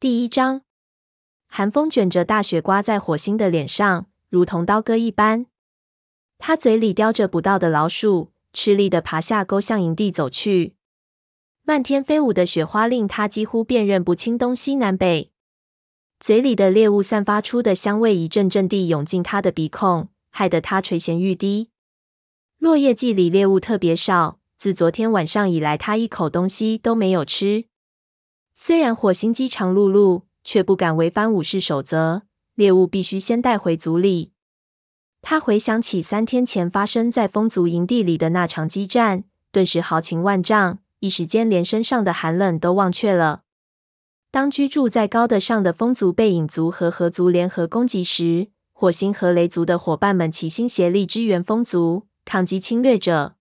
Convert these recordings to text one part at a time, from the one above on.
第一章，寒风卷着大雪刮在火星的脸上，如同刀割一般。他嘴里叼着捕到的老鼠，吃力地爬下沟，向营地走去。漫天飞舞的雪花令他几乎辨认不清东西南北。嘴里的猎物散发出的香味一阵阵地涌进他的鼻孔，害得他垂涎欲滴。落叶季里猎物特别少，自昨天晚上以来，他一口东西都没有吃。虽然火星饥肠辘辘，却不敢违反武士守则，猎物必须先带回族里。他回想起三天前发生在风族营地里的那场激战，顿时豪情万丈，一时间连身上的寒冷都忘却了。当居住在高的上的风族被影族和河族联合攻击时，火星和雷族的伙伴们齐心协力支援风族，抗击侵略者。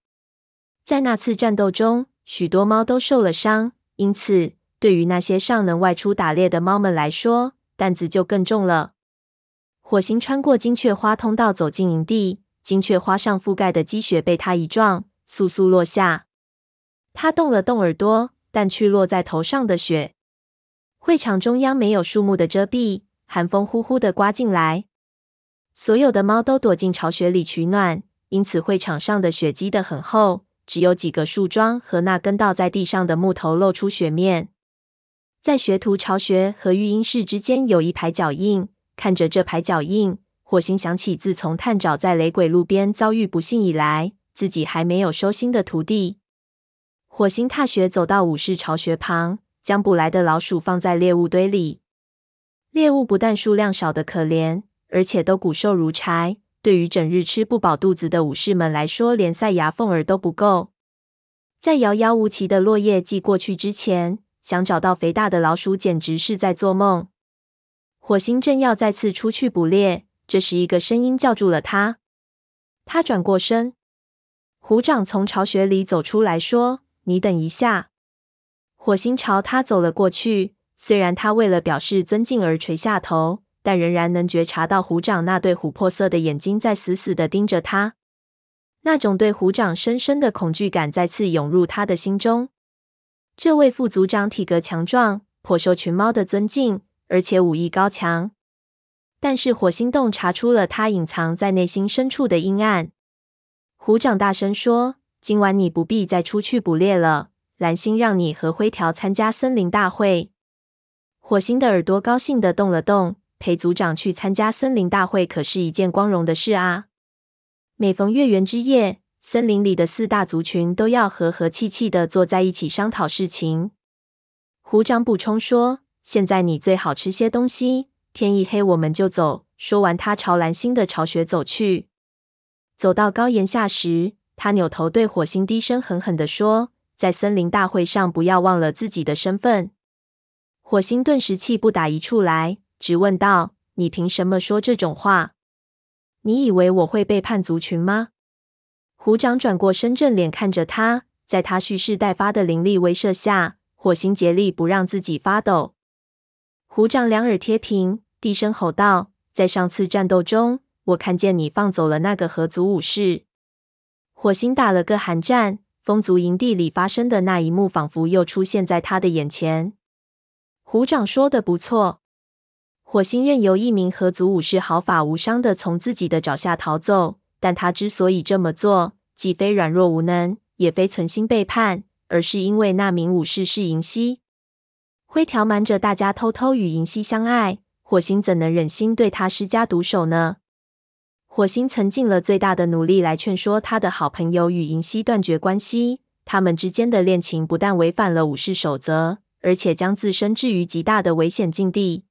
在那次战斗中，许多猫都受了伤，因此，对于那些尚能外出打猎的猫们来说，担子就更重了。火星穿过金雀花通道走进营地，金雀花上覆盖的积雪被他一撞，簌簌落下。他动了动耳朵，但去落在头上的雪。会场中央没有树木的遮蔽，寒风呼呼地刮进来。所有的猫都躲进巢穴里取暖，因此会场上的雪积得很厚，只有几个树桩和那根倒在地上的木头露出雪面。在学徒巢穴和育婴室之间有一排脚印，看着这排脚印，火星想起自从探爪在雷鬼路边遭遇不幸以来，自己还没有收新的徒弟。火星踏雪走到武士巢穴旁，将捕来的老鼠放在猎物堆里。猎物不但数量少得可怜，而且都骨瘦如柴。对于整日吃不饱肚子的武士们来说，连塞牙缝儿都不够。在遥遥无期的落叶季过去之前，想找到肥大的老鼠，简直是在做梦。火星正要再次出去捕猎，这时一个声音叫住了他。他转过身，虎掌从巢穴里走出来说：“你等一下。”火星朝他走了过去。虽然他为了表示尊敬而垂下头，但仍然能觉察到虎掌那对琥珀色的眼睛在死死地盯着他。那种对虎掌深深的恐惧感再次涌入他的心中。这位副族长体格强壮，颇受群猫的尊敬，而且武艺高强。但是火星洞查出了他隐藏在内心深处的阴暗。虎掌大声说：“今晚你不必再出去捕猎了。蓝星让你和灰条参加森林大会。”火星的耳朵高兴的动了动，陪族长去参加森林大会可是一件光荣的事啊！每逢月圆之夜，森林里的四大族群都要和和气气的坐在一起商讨事情。虎掌补充说：“现在你最好吃些东西，天一黑我们就走。”说完，他朝蓝星的巢穴走去。走到高岩下时，他扭头对火星低声狠狠地说：“在森林大会上，不要忘了自己的身份。”火星顿时气不打一处来，直问道：“你凭什么说这种话？你以为我会背叛族群吗？”虎掌转过身，正脸看着他，在他蓄势待发的凌厉威慑下，火星竭力不让自己发抖。虎掌两耳贴平，低声吼道：“在上次战斗中，我看见你放走了那个河族武士。”火星打了个寒战，风族营地里发生的那一幕，仿佛又出现在他的眼前。虎掌说的不错，火星任由一名河族武士毫发无伤的从自己的爪下逃走。但他之所以这么做，既非软弱无能，也非存心背叛，而是因为那名武士是银溪。灰条瞒着大家偷偷与银溪相爱，火星怎能忍心对他施加毒手呢？火星曾尽了最大的努力来劝说他的好朋友与银溪断绝关系。他们之间的恋情不但违反了武士守则，而且将自身置于极大的危险境地。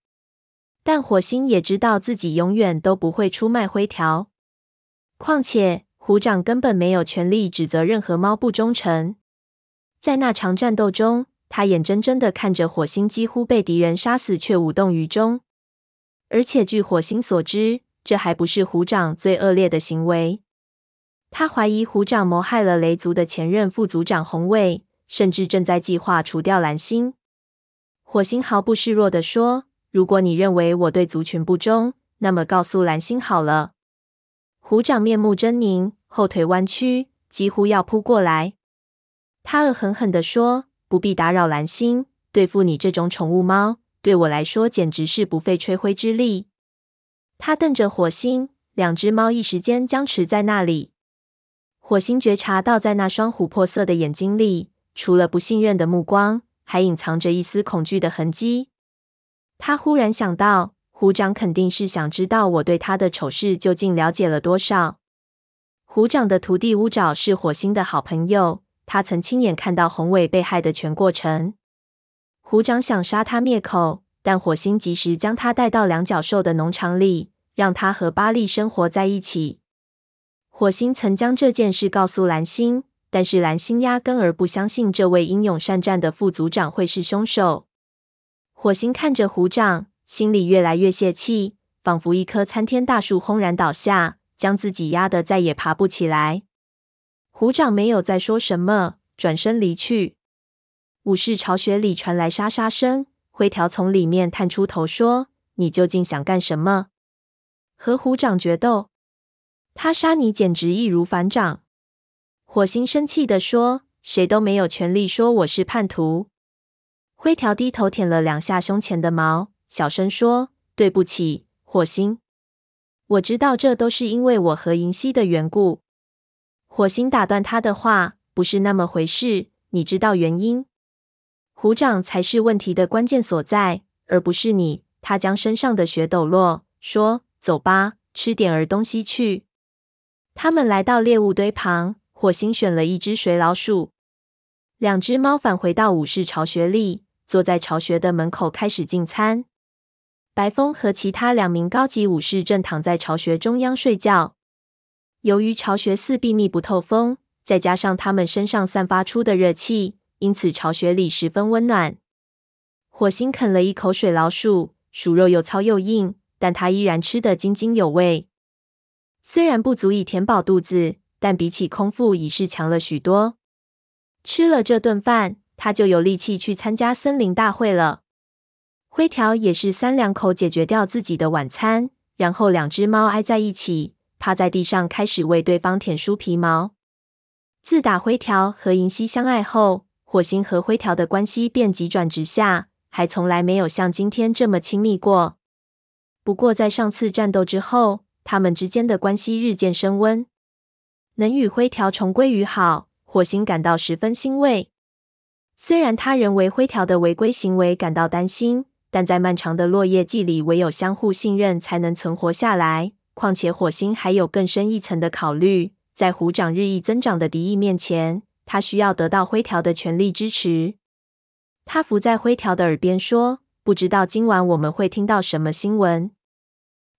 但火星也知道自己永远都不会出卖灰条。况且，虎掌根本没有权利指责任何猫不忠诚。在那场战斗中，他眼睁睁的看着火星几乎被敌人杀死，却无动于衷。而且，据火星所知，这还不是虎掌最恶劣的行为。他怀疑虎掌谋害了雷族的前任副族长红尾，甚至正在计划除掉蓝星。火星毫不示弱的说：“如果你认为我对族群不忠，那么告诉蓝星好了。”虎掌面目狰狞，后腿弯曲，几乎要扑过来。他恶狠狠地说：“不必打扰蓝星，对付你这种宠物猫，对我来说简直是不费吹灰之力。他瞪着火星，两只猫一时间僵持在那里。火星觉察到，在那双琥珀色的眼睛里，除了不信任的目光，还隐藏着一丝恐惧的痕迹。他忽然想到，虎掌肯定是想知道我对他的丑事究竟了解了多少。虎掌的徒弟乌爪是火星的好朋友，他曾亲眼看到宏伟被害的全过程。虎掌想杀他灭口，但火星及时将他带到两脚兽的农场里，让他和巴利生活在一起。火星曾将这件事告诉蓝星，但是蓝星压根儿不相信这位英勇善战的副组长会是凶手。火星看着虎掌，心里越来越泄气，仿佛一棵参天大树轰然倒下，将自己压得再也爬不起来。虎掌没有再说什么，转身离去。武士巢穴里传来沙沙声，灰条从里面探出头说：“你究竟想干什么？和虎掌决斗？”他杀你简直易如反掌。火星生气地说：“谁都没有权利说我是叛徒。”灰条低头舔了两下胸前的毛，小声说：“对不起，火星。我知道这都是因为我和银溪的缘故。”火星打断他的话：“不是那么回事，你知道原因。虎掌才是问题的关键所在，而不是你。”他将身上的血抖落，说：“走吧，吃点儿东西去。”他们来到猎物堆旁，火星选了一只水老鼠。两只猫返回到武士巢穴里，坐在巢穴的门口开始进餐。白风和其他两名高级武士正躺在巢穴中央睡觉。由于巢穴四壁密不透风，再加上他们身上散发出的热气，因此巢穴里十分温暖。火星啃了一口水老鼠，鼠肉又糙又硬，但它依然吃得津津有味。虽然不足以填饱肚子，但比起空腹已是强了许多。吃了这顿饭，他就有力气去参加森林大会了。灰条也是三两口解决掉自己的晚餐，然后两只猫挨在一起，趴在地上开始为对方舔梳皮毛。自打灰条和银溪相爱后，火星和灰条的关系便急转直下，还从来没有像今天这么亲密过。不过在上次战斗之后，他们之间的关系日渐升温，能与灰条重归于好，火星感到十分欣慰。虽然他仍为灰条的违规行为感到担心，但在漫长的落叶季里，唯有相互信任才能存活下来。况且火星还有更深一层的考虑，在虎掌日益增长的敌意面前，他需要得到灰条的全力支持。他伏在灰条的耳边说：“不知道今晚我们会听到什么新闻？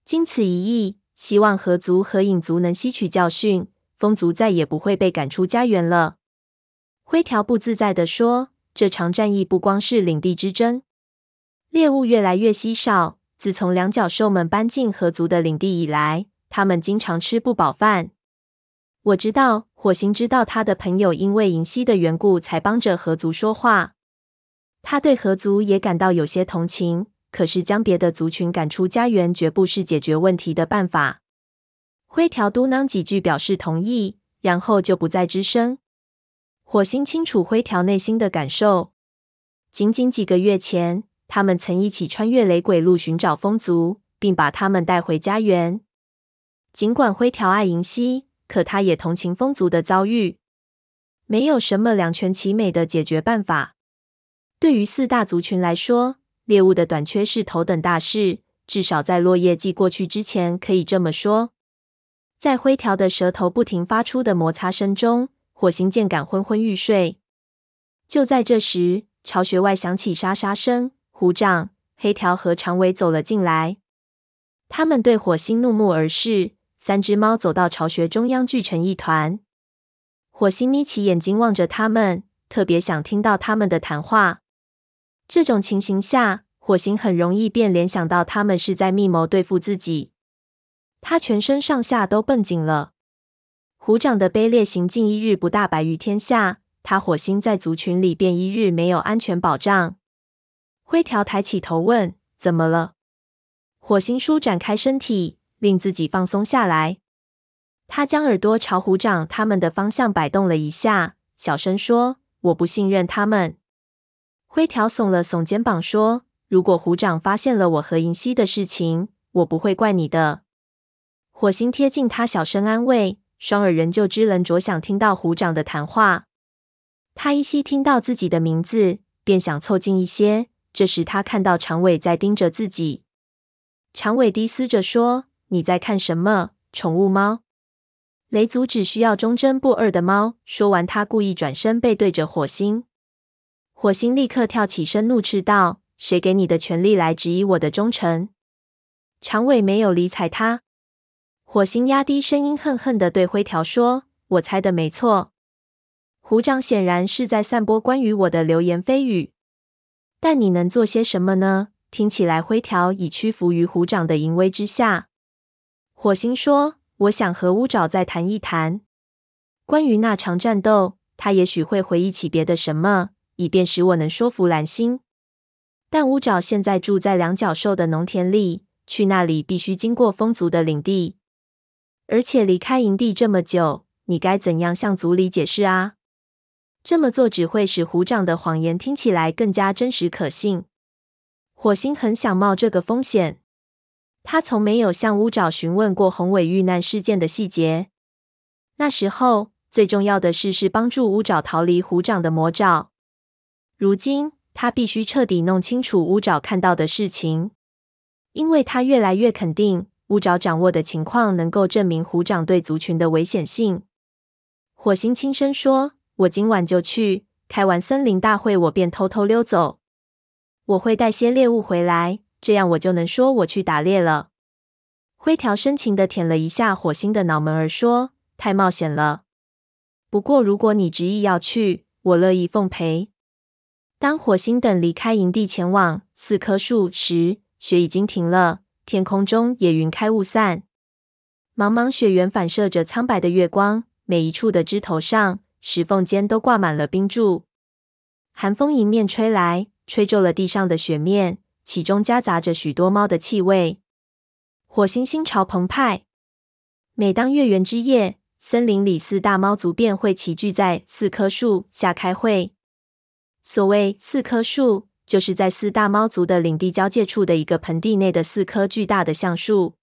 经此一役。”希望河族和影族能吸取教训，风族再也不会被赶出家园了。灰条不自在地说：“这场战役不光是领地之争，猎物越来越稀少。自从两脚兽们搬进河族的领地以来，他们经常吃不饱饭。我知道，火星知道他的朋友因为银溪的缘故才帮着河族说话。他对河族也感到有些同情。”可是，将别的族群赶出家园，绝不是解决问题的办法。灰条嘟囔几句表示同意，然后就不再吱声。火星清楚灰条内心的感受。仅仅几个月前，他们曾一起穿越雷鬼路寻找风族，并把他们带回家园。尽管灰条爱银溪，可他也同情风族的遭遇。没有什么两全其美的解决办法。对于四大族群来说，猎物的短缺是头等大事，至少在落叶季过去之前，可以这么说。在灰条的舌头不停发出的摩擦声中，火星渐感昏昏欲睡。就在这时，巢穴外响起沙沙声，虎掌、黑条和长尾走了进来。他们对火星怒目而视，三只猫走到巢穴中央，聚成一团。火星眯起眼睛望着他们，特别想听到他们的谈话。这种情形下，火星很容易便联想到他们是在密谋对付自己。他全身上下都绷紧了。虎掌的卑劣行径一日不大白于天下，他火星在族群里便一日没有安全保障。灰条抬起头问：“怎么了？”火星舒展开身体，令自己放松下来。他将耳朵朝虎掌他们的方向摆动了一下，小声说：“我不信任他们。”灰条耸了耸肩膀，说：“如果虎掌发现了我和银溪的事情，我不会怪你的。火星贴近他，小声安慰，双耳仍旧支棱着，想听到虎掌的谈话。他依稀听到自己的名字，便想凑近一些。这时，他看到长尾在盯着自己。长尾低嘶着说：“你在看什么？宠物猫？雷族只需要忠贞不二的猫。”说完，他故意转身背对着火星。火星立刻跳起身，怒斥道：“谁给你的权利来质疑我的忠诚？”长尾没有理睬他。火星压低声音，恨恨地对灰条说：“我猜的没错，虎掌显然是在散播关于我的流言蜚语。但你能做些什么呢？”听起来灰条已屈服于虎掌的淫威之下。火星说：“我想和乌爪再谈一谈关于那场战斗。他也许会回忆起别的什么，以便使我能说服蓝星。但乌爪现在住在两角兽的农田里，去那里必须经过风族的领地，而且离开营地这么久，你该怎样向族里解释啊？这么做只会使虎掌的谎言听起来更加真实可信。”火星很想冒这个风险，他从没有向乌爪询问过宏伟遇难事件的细节。那时候最重要的事是帮助乌爪逃离虎掌的魔爪。如今他必须彻底弄清楚乌爪看到的事情，因为他越来越肯定乌爪掌握的情况能够证明虎掌对族群的危险性。火星轻声说：“我今晚就去，开完森林大会，我便偷偷溜走。”我会带些猎物回来，这样我就能说我去打猎了。灰条深情地舔了一下火星的脑门儿，说：“太冒险了。不过如果你执意要去，我乐意奉陪。”当火星等离开营地前往四棵树时，雪已经停了，天空中也云开雾散，茫茫雪原反射着苍白的月光，每一处的枝头上、石缝间都挂满了冰柱。寒风迎面吹来。吹皱了地上的雪面，其中夹杂着许多猫的气味。火星心潮澎湃。每当月圆之夜，森林里四大猫族便会齐聚在四棵树下开会。所谓四棵树，就是在四大猫族的领地交界处的一个盆地内的四棵巨大的橡树。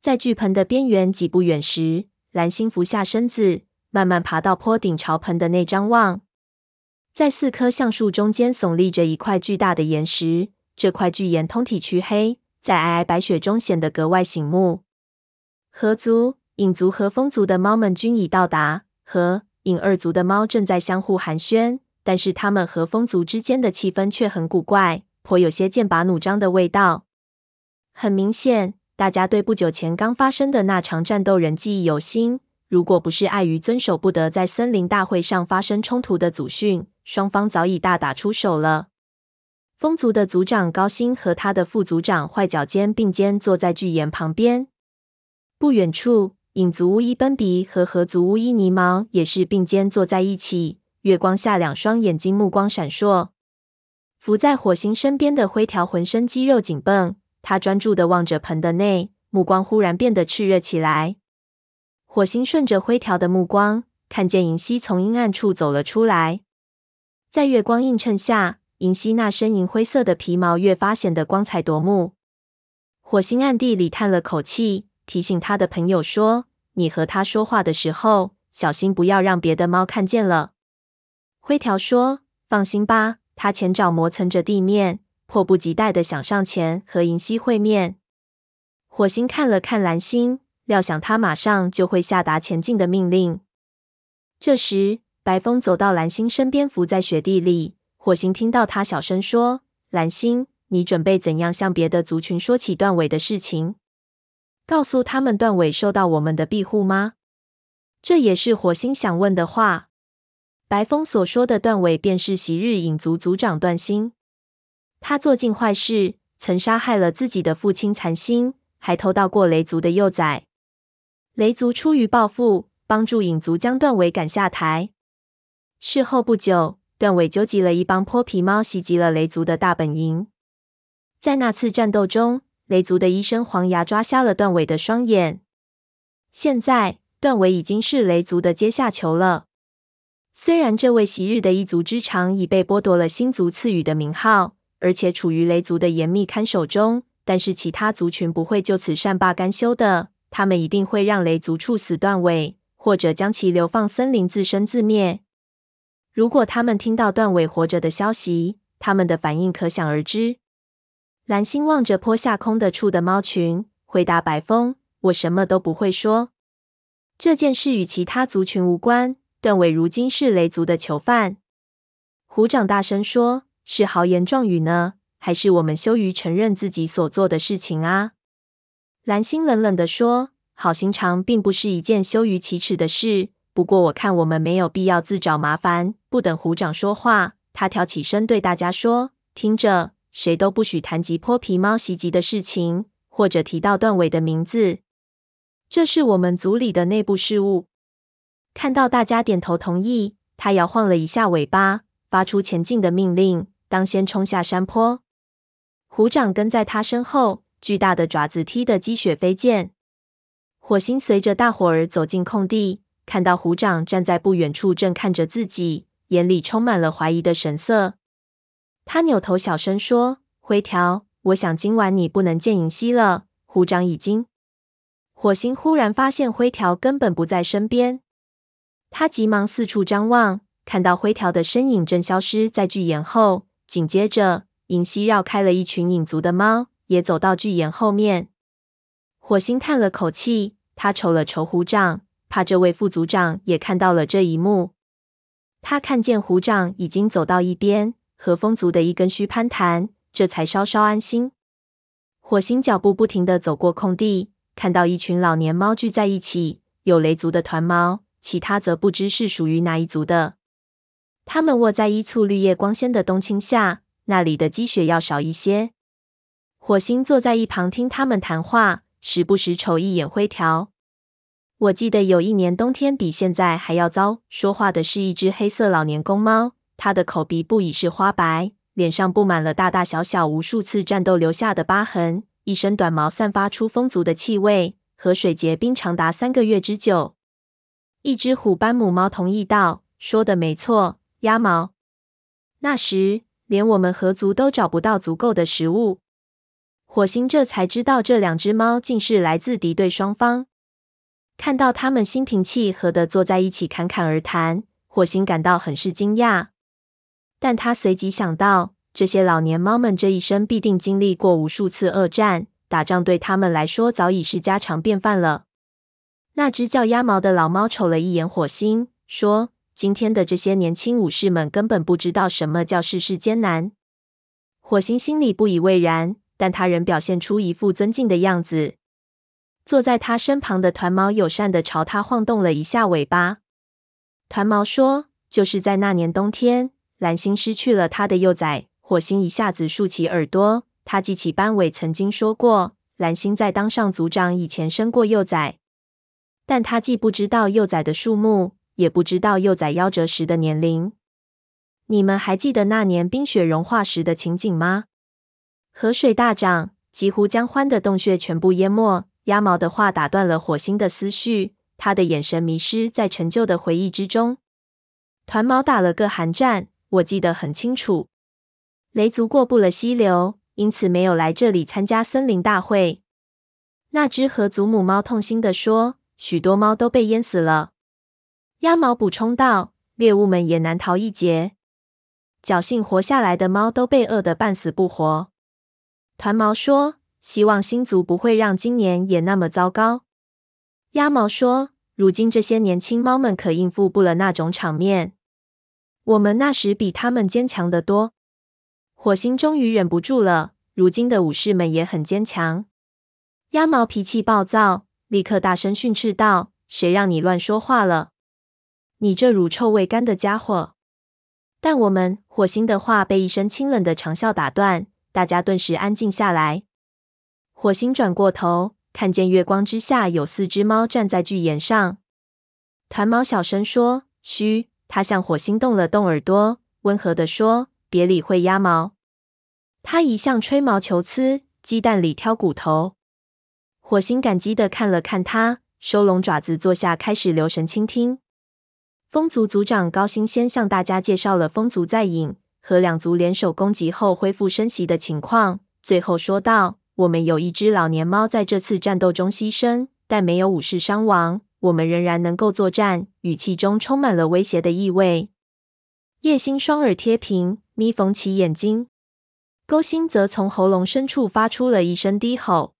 在巨盆的边缘几步远时，蓝星俯下身子，慢慢爬到坡顶，朝盆的内张望。在四棵橡树中间耸立着一块巨大的岩石，这块巨岩通体黢黑，在皑皑白雪中显得格外醒目。河族、影族和风族的猫们均已到达，和影二族的猫正在相互寒暄，但是他们和风族之间的气氛却很古怪，颇有些剑拔弩张的味道。很明显，大家对不久前刚发生的那场战斗仍记忆犹新。如果不是碍于遵守不得在森林大会上发生冲突的祖训，双方早已大打出手了。风族的族长高星和他的副族长坏脚尖并肩坐在巨岩旁边。不远处，影族乌伊奔鼻和河族乌伊尼毛也是并肩坐在一起。月光下，两双眼睛目光闪烁。伏在火星身边的灰条浑身肌肉紧绷，他专注地望着盆的内，目光忽然变得炽热起来。火星顺着灰条的目光，看见银溪从阴暗处走了出来。在月光映衬下，银溪那身银灰色的皮毛越发显得光彩夺目。火星暗地里叹了口气，提醒他的朋友说：“你和他说话的时候，小心不要让别的猫看见了。”灰条说：“放心吧。”他前爪磨蹭着地面，迫不及待地想上前和银溪会面。火星看了看蓝星，料想他马上就会下达前进的命令。这时，白风走到蓝星身边，伏在雪地里。火星听到他小声说：“蓝星，你准备怎样向别的族群说起断尾的事情？告诉他们断尾受到我们的庇护吗？”这也是火星想问的话。白风所说的断尾，便是昔日影族族长断星。他做尽坏事，曾杀害了自己的父亲残星，还偷盗过雷族的幼崽。雷族出于报复，帮助影族将断尾赶下台。事后不久，断尾纠集了一帮泼皮猫，袭击了雷族的大本营。在那次战斗中，雷族的医生黄牙抓瞎了断尾的双眼。现在，断尾已经是雷族的阶下囚了。虽然这位昔日的一族之长已被剥夺了星族赐予的名号，而且处于雷族的严密看守中。但是其他族群不会就此善罢甘休的，他们一定会让雷族处死断尾，或者将其流放森林自生自灭。如果他们听到断尾活着的消息，他们的反应可想而知。蓝星望着坡下空的处的猫群，回答白风：“我什么都不会说。这件事与其他族群无关。断尾如今是雷族的囚犯。”虎掌大声说：“是豪言壮语呢？”还是我们羞于承认自己所做的事情啊？蓝星冷冷地说：“好心肠并不是一件羞于启齿的事。不过我看我们没有必要自找麻烦。”不等虎掌说话，他挑起身对大家说：“听着，谁都不许谈及泼皮猫袭击的事情，或者提到断尾的名字。这是我们族里的内部事务。”看到大家点头同意，他摇晃了一下尾巴，发出前进的命令：“当先冲下山坡。”虎掌跟在他身后，巨大的爪子踢得积雪飞溅。火星随着大伙儿走进空地，看到虎掌站在不远处，正看着自己，眼里充满了怀疑的神色。他扭头小声说：“灰条，我想今晚你不能见银溪了。”虎掌已经。火星忽然发现灰条根本不在身边，他急忙四处张望，看到灰条的身影正消失在巨岩后，紧接着。银溪绕开了一群影族的猫，也走到巨岩后面。火星叹了口气，他瞅了瞅虎掌，怕这位副族长也看到了这一幕。他看见虎掌已经走到一边，和风族的一根须攀谈，这才稍稍安心。火星脚步不停的走过空地，看到一群老年猫聚在一起，有雷族的团猫，其他则不知是属于哪一族的。他们卧在一簇绿叶光鲜的冬青下。那里的积雪要少一些。火星坐在一旁听他们谈话，时不时瞅一眼灰条。我记得有一年冬天比现在还要糟。说话的是一只黑色老年公猫，它的口鼻部已是花白，脸上布满了大大小小无数次战斗留下的疤痕，一身短毛散发出风族的气味，和水结冰长达三个月之久。一只虎斑母猫同意道：“说的没错，鸭毛。那时。”连我们合族都找不到足够的食物，火星这才知道这两只猫竟是来自敌对双方。看到他们心平气和地坐在一起侃侃而谈，火星感到很是惊讶。但他随即想到，这些老年猫们这一生必定经历过无数次恶战，打仗对他们来说早已是家常便饭了。那只叫鸭毛的老猫瞅了一眼火星，说。今天的这些年轻武士们根本不知道什么叫世事艰难。火星心里不以为然，但他仍表现出一副尊敬的样子。坐在他身旁的团毛友善地朝他晃动了一下尾巴。团毛说：“就是在那年冬天，蓝星失去了他的幼崽。”火星一下子竖起耳朵，他记起班委曾经说过，蓝星在当上族长以前生过幼崽，但他既不知道幼崽的数目。也不知道幼崽夭折时的年龄。你们还记得那年冰雪融化时的情景吗？河水大涨，几乎将欢的洞穴全部淹没。鸭毛的话打断了火星的思绪，他的眼神迷失在陈旧的回忆之中。团毛打了个寒战，我记得很清楚。雷族过不了溪流，因此没有来这里参加森林大会。那只河族母猫痛心地说：“许多猫都被淹死了。”鸭毛补充道：“猎物们也难逃一劫，侥幸活下来的猫都被饿得半死不活。”团毛说：“希望星族不会让今年也那么糟糕。”鸭毛说：“如今这些年轻猫们可应付不了那种场面。我们那时比他们坚强得多。”火星终于忍不住了：“如今的武士们也很坚强。”鸭毛脾气暴躁，立刻大声训斥道：“谁让你乱说话了？”你这乳臭未干的家伙！但我们火星的话被一声清冷的长啸打断，大家顿时安静下来。火星转过头，看见月光之下有四只猫站在巨岩上。团毛小声说：“嘘。”他向火星动了动耳朵，温和地说：“别理会鸭毛。”他一向吹毛求疵，鸡蛋里挑骨头。火星感激的看了看他，收拢爪子坐下，开始留神倾听。风族族长高星先向大家介绍了风族在影和两族联手攻击后恢复生息的情况。最后说道：“我们有一只老年猫在这次战斗中牺牲，但没有武士伤亡。我们仍然能够作战。”语气中充满了威胁的意味。叶星双耳贴平，眯缝起眼睛。勾心则从喉咙深处发出了一声低吼。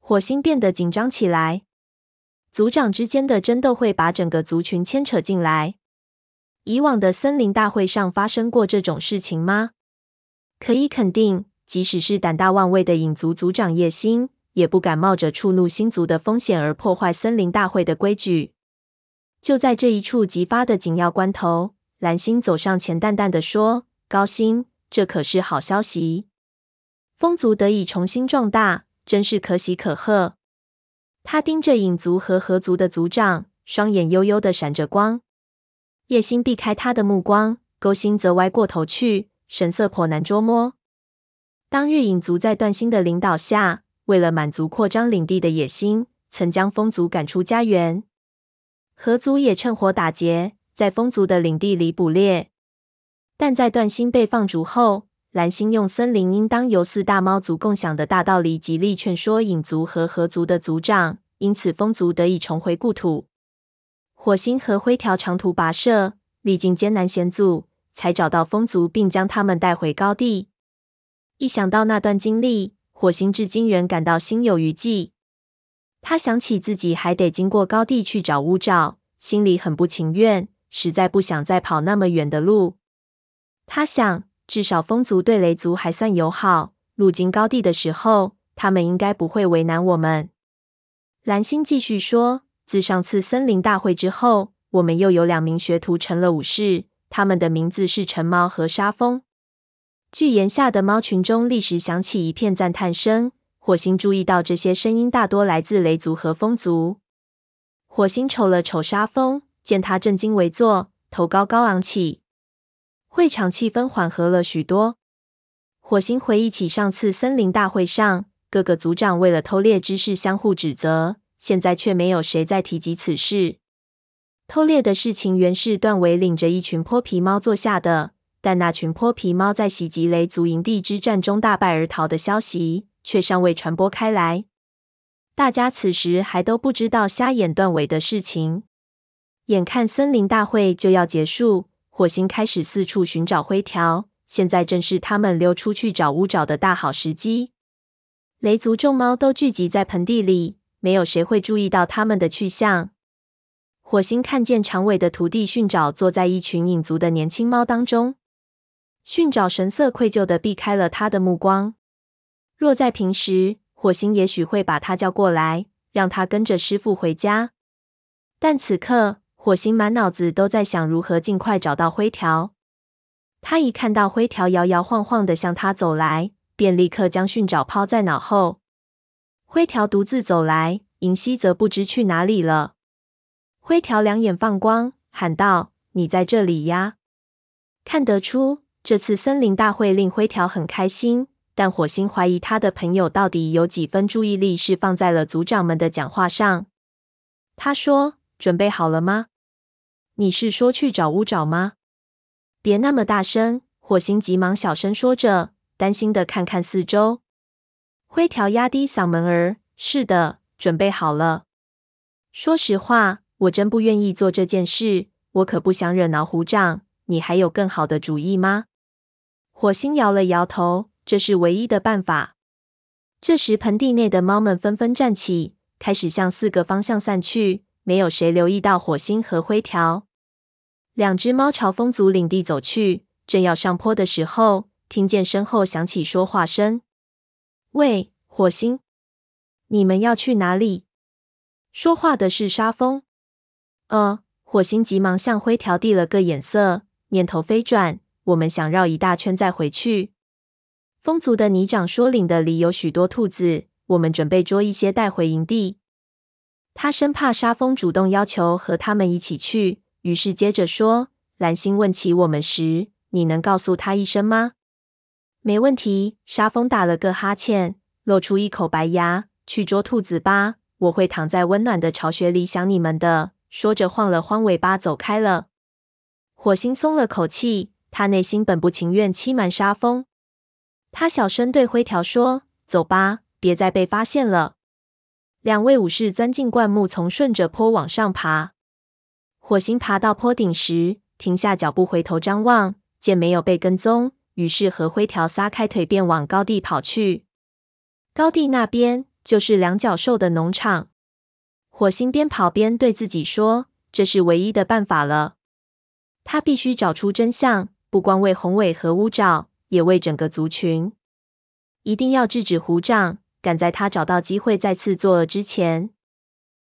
火星变得紧张起来。族长之间的争斗会把整个族群牵扯进来。以往的森林大会上发生过这种事情吗？可以肯定，即使是胆大妄为的影族族长叶星，也不敢冒着触怒星族的风险而破坏森林大会的规矩。就在这一触即发的紧要关头，蓝星走上前，淡淡的说：“高星。”这可是好消息，风族得以重新壮大，真是可喜可贺。他盯着影族和合族的族长，双眼幽幽的闪着光。叶星避开他的目光，勾心则歪过头去，神色颇难捉摸。当日影族在段星的领导下，为了满足扩张领地的野心，曾将风族赶出家园。河族也趁火打劫，在风族的领地里捕猎。但在段星被放逐后，蓝星用森林应当由四大猫族共享的大道理，极力劝说影族和河族的族长，因此风族得以重回故土。火星和灰条长途跋涉，历经艰难险阻，才找到风族，并将他们带回高地。一想到那段经历，火星至今仍感到心有余悸。他想起自己还得经过高地去找乌爪，心里很不情愿，实在不想再跑那么远的路。他想，至少风族对雷族还算友好。路经高地的时候，他们应该不会为难我们。蓝星继续说：“自上次森林大会之后，我们又有两名学徒成了武士，他们的名字是橙猫和沙风。”巨岩下的猫群中立时响起一片赞叹声。火星注意到，这些声音大多来自雷族和风族。火星瞅了瞅沙风，见他正襟危坐，头高高昂起。会场气氛缓和了许多。火星回忆起上次森林大会上，各个族长为了偷猎之事相互指责，现在却没有谁再提及此事。偷猎的事情原是段维领着一群泼皮猫做下的，但那群泼皮猫在袭击雷族营地之战中大败而逃的消息，却尚未传播开来。大家此时还都不知道瞎眼段维的事情。眼看森林大会就要结束。火星开始四处寻找灰条，现在正是他们溜出去找乌爪的大好时机。雷族众猫都聚集在盆地里，没有谁会注意到他们的去向。火星看见长尾的徒弟训爪坐在一群影族的年轻猫当中，训爪神色愧疚地避开了他的目光。若在平时，火星也许会把他叫过来，让他跟着师傅回家，但此刻。火星满脑子都在想如何尽快找到灰条。他一看到灰条摇摇晃晃地向他走来，便立刻将训爪抛在脑后。灰条独自走来，银溪则不知去哪里了。灰条两眼放光，喊道：“你在这里呀！”看得出，这次森林大会令灰条很开心，但火星怀疑他的朋友到底有几分注意力是放在了族长们的讲话上。他说：“准备好了吗？”你是说去找乌爪吗？别那么大声！火星急忙小声说着，担心的看看四周。灰条压低嗓门儿：“是的，准备好了。说实话，我真不愿意做这件事，我可不想惹恼虎掌。你还有更好的主意吗？”火星摇了摇头：“这是唯一的办法。”这时，盆地内的猫们纷纷站起，开始向四个方向散去，没有谁留意到火星和灰条。两只猫朝风族领地走去，正要上坡的时候，听见身后响起说话声：“喂，火星，你们要去哪里？”说话的是沙风。呃，火星急忙向灰条递了个眼色，念头飞转：“我们想绕一大圈再回去。”风族的泥掌说：“领的里有许多兔子，我们准备捉一些带回营地。”他生怕沙风主动要求和他们一起去。于是接着说：“蓝星问起我们时，你能告诉他一声吗？”“没问题。”沙风打了个哈欠，露出一口白牙。“去捉兔子吧，我会躺在温暖的巢穴里想你们的。”说着晃了晃尾巴走开了。火星松了口气，他内心本不情愿欺瞒沙风。他小声对灰条说：“走吧，别再被发现了。”两位武士钻进灌木丛，顺着坡往上爬。火星爬到坡顶时，停下脚步，回头张望，见没有被跟踪，于是和灰条撒开腿，便往高地跑去。高地那边就是两脚兽的农场。火星边跑边对自己说：“这是唯一的办法了。他必须找出真相，不光为宏伟和乌爪，也为整个族群。一定要制止虎掌，赶在他找到机会再次作恶之前。”